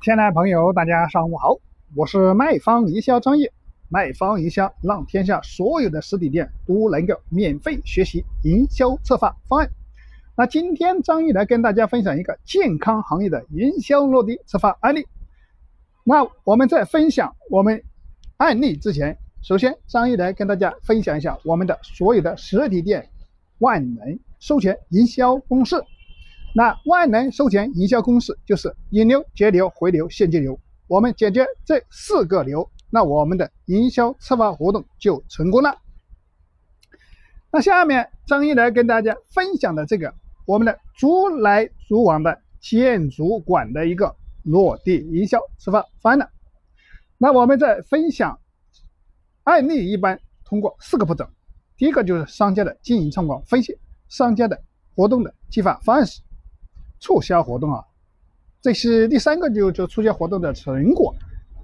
亲爱的朋友，大家上午好，我是卖方营销专业，卖方营销让天下所有的实体店都能够免费学习营销策划方案。那今天张毅来跟大家分享一个健康行业的营销落地策划案例。那我们在分享我们案例之前，首先张毅来跟大家分享一下我们的所有的实体店万能授权营销公式。那万能收钱营销公式就是引流、截流、回流、现金流。我们解决这四个流，那我们的营销策划活动就成功了。那下面张一来跟大家分享的这个我们的逐来逐往的建筑馆的一个落地营销策划方案。那我们在分享案例，一般通过四个步骤。第一个就是商家的经营状况分析，商家的活动的计划方案时。促销活动啊，这是第三个就就促销活动的成果，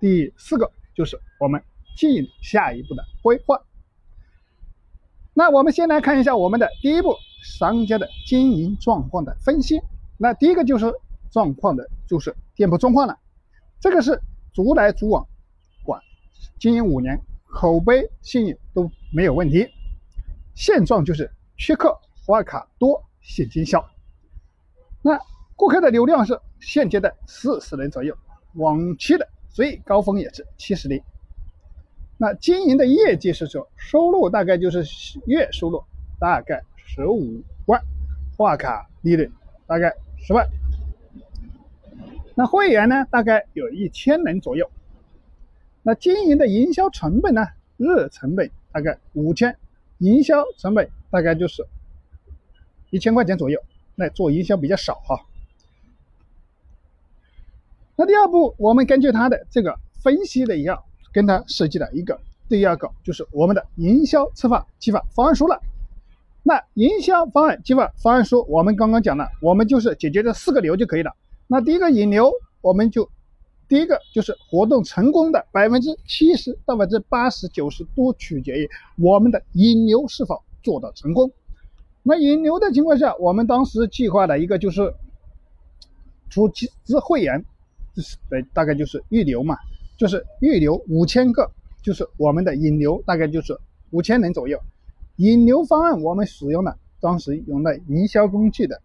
第四个就是我们经营下一步的规划。那我们先来看一下我们的第一步，商家的经营状况的分析。那第一个就是状况的，就是店铺状况了。这个是逐来逐往管经营五年，口碑信誉都没有问题。现状就是缺客、花卡多、现金少。那顾客的流量是现阶段四十人左右，往期的最高峰也是七十人。那经营的业绩是说，收入大概就是月收入大概十五万，话卡利润大概十万。那会员呢，大概有一千人左右。那经营的营销成本呢，日成本大概五千，营销成本大概就是一千块钱左右。那做营销比较少哈。那第二步，我们根据他的这个分析的一样，跟他设计了一个第二个，就是我们的营销策划计划方案书了。那营销方案计划方案书，我们刚刚讲了，我们就是解决这四个流就可以了。那第一个引流，我们就第一个就是活动成功的百分之七十到百分之八十九十都取决于我们的引流是否做到成功。那引流的情况下，我们当时计划的一个就是出资会员，就是呃，大概就是预留嘛，就是预留五千个，就是我们的引流大概就是五千人左右。引流方案我们使用了当时用的营销工具的，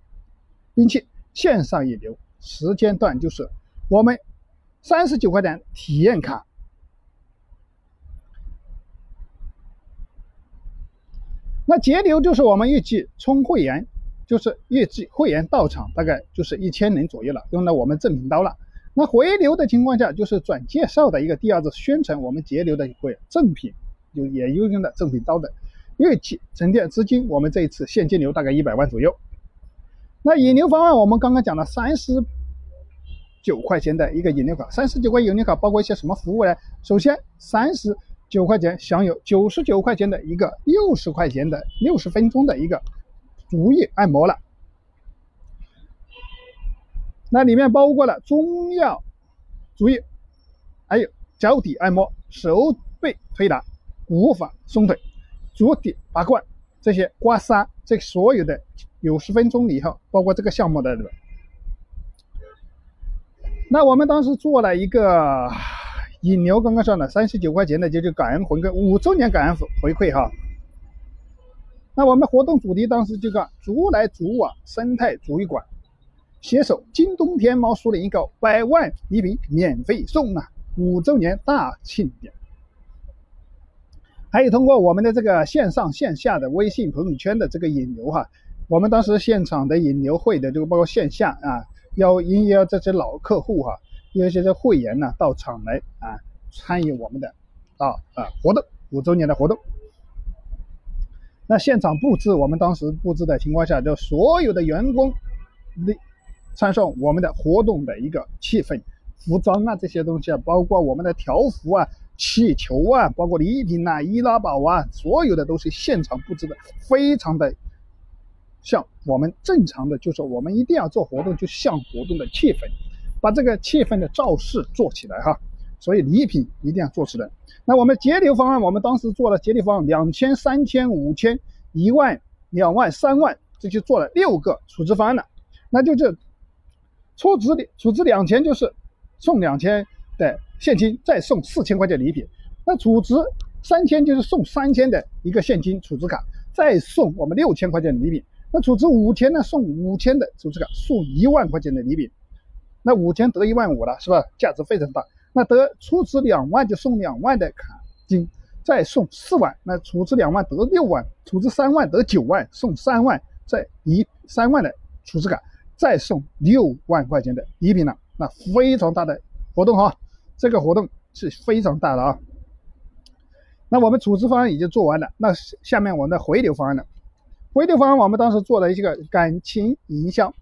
并且线上引流时间段就是我们三十九块钱体验卡。那节流就是我们预计充会员，就是预计会员到场大概就是一千人左右了，用了我们赠品刀了。那回流的情况下，就是转介绍的一个第二次宣传，我们节流的会赠品，就也有用的赠品刀的。预计沉淀资金，我们这一次现金流大概一百万左右。那引流方案我们刚刚讲了三十九块钱的一个引流卡，三十九块引流卡包括一些什么服务呢？首先三十。九块钱享有九十九块钱的一个六十块钱的六十分钟的一个足浴按摩了，那里面包括了中药足浴，还有脚底按摩、手背推拿、骨法松腿、足底拔罐这些刮痧，这所有的九十分钟以后，包括这个项目的。那我们当时做了一个。引流刚刚上了三十九块钱的，就是感恩回馈五周年感恩回馈哈。那我们活动主题当时就叫竹来竹往生态主浴馆，携手京东天猫苏宁易购百万礼品免费送啊，五周年大庆典。还有通过我们的这个线上线下的微信朋友圈的这个引流哈，我们当时现场的引流会的这个包括线下啊，邀应邀这些老客户哈。有些这会员呢到场来啊参与我们的啊啊活动五周年的活动。那现场布置，我们当时布置的情况下，就所有的员工那穿上我们的活动的一个气氛、服装啊这些东西啊，包括我们的条幅啊、气球啊，包括礼品呐、易拉宝啊，所有的都是现场布置的，非常的像我们正常的，就是我们一定要做活动，就像活动的气氛。把这个气氛的造势做起来哈，所以礼品一定要做起来。那我们节流方案，我们当时做了节流方案，两千、三千、五千、一万、两万、三万，这就做了六个储值方案了。那就这储值的储值两千就是送两千的现金，再送四千块钱礼品。那储值三千就是送三千的一个现金储值卡，再送我们六千块钱的礼品。那储值五千呢，送五千的储值卡，送一万块钱的礼品。那五千得一万五了，是吧？价值非常大。那得出资两万就送两万的卡金，再送四万。那出资两万得六万，出资三万得九万，送三万，再一三万的储值卡，再送六万块钱的礼品了。那非常大的活动哈，这个活动是非常大的啊。那我们储值方案已经做完了，那下面我们的回流方案了。回流方案我们当时做了一个感情营销，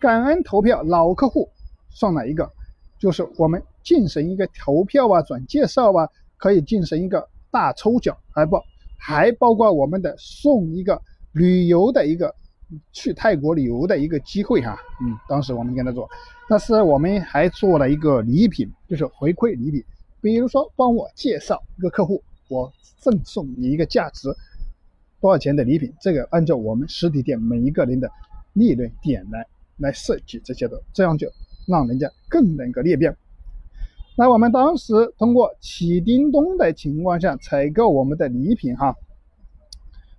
感恩投票老客户送哪一个？就是我们进行一个投票啊，转介绍啊，可以进行一个大抽奖，还不还包括我们的送一个旅游的一个去泰国旅游的一个机会哈。嗯，当时我们跟他做，但是我们还做了一个礼品，就是回馈礼品，比如说帮我介绍一个客户，我赠送你一个价值多少钱的礼品，这个按照我们实体店每一个人的利润点来来设计这些的，这样就。让人家更能够裂变。那我们当时通过起叮咚的情况下采购我们的礼品哈，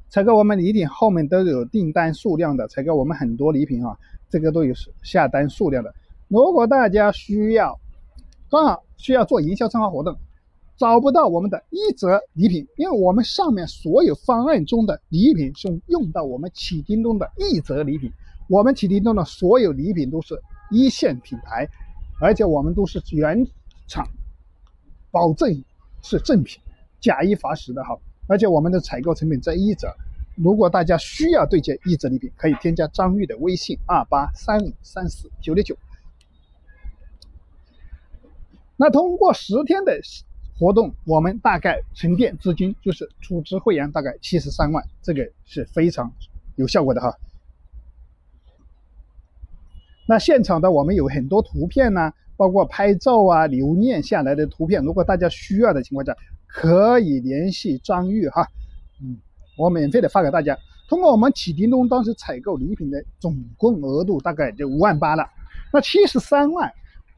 采购我们礼品后面都有订单数量的，采购我们很多礼品哈，这个都有下单数量的。如果大家需要，刚好需要做营销策划活动，找不到我们的一折礼品，因为我们上面所有方案中的礼品是用到我们起叮咚的一折礼品，我们起叮咚的所有礼品都是。一线品牌，而且我们都是原厂保证是正品，假一罚十的哈。而且我们的采购成本在一折。如果大家需要对接一折礼品，可以添加张玉的微信二八三五三四九六九。那通过十天的活动，我们大概沉淀资金就是储值会员大概七十三万，这个是非常有效果的哈。那现场的我们有很多图片呢，包括拍照啊、留念下来的图片。如果大家需要的情况下，可以联系张玉哈，嗯，我免费的发给大家。通过我们启叮咚当时采购礼品的总共额度大概就五万八了，那七十三万，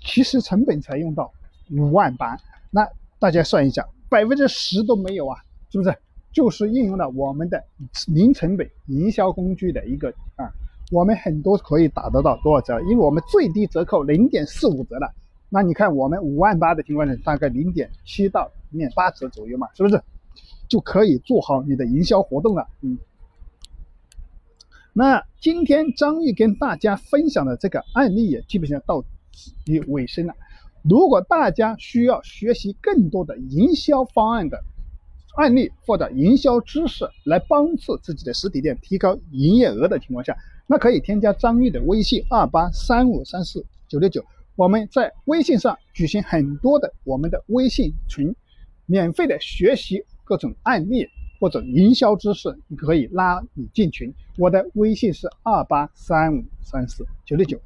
其实成本才用到五万八，那大家算一下，百分之十都没有啊，是不是？就是应用了我们的零成本营销工具的一个啊。我们很多可以打得到多少折？因为我们最低折扣零点四五折了。那你看我们五万八的情况下，大概零点七到零点八折左右嘛，是不是就可以做好你的营销活动了？嗯。那今天张毅跟大家分享的这个案例也基本上到于尾声了。如果大家需要学习更多的营销方案的案例或者营销知识，来帮助自己的实体店提高营业额的情况下，那可以添加张玉的微信二八三五三四九六九，我们在微信上举行很多的我们的微信群，免费的学习各种案例或者营销知识，你可以拉你进群。我的微信是二八三五三四九六九。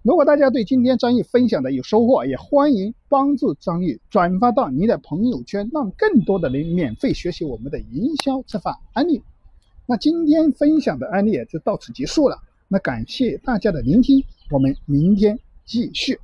如果大家对今天张毅分享的有收获，也欢迎帮助张毅转发到你的朋友圈，让更多的人免费学习我们的营销策划案例。那今天分享的案例就到此结束了。那感谢大家的聆听，我们明天继续。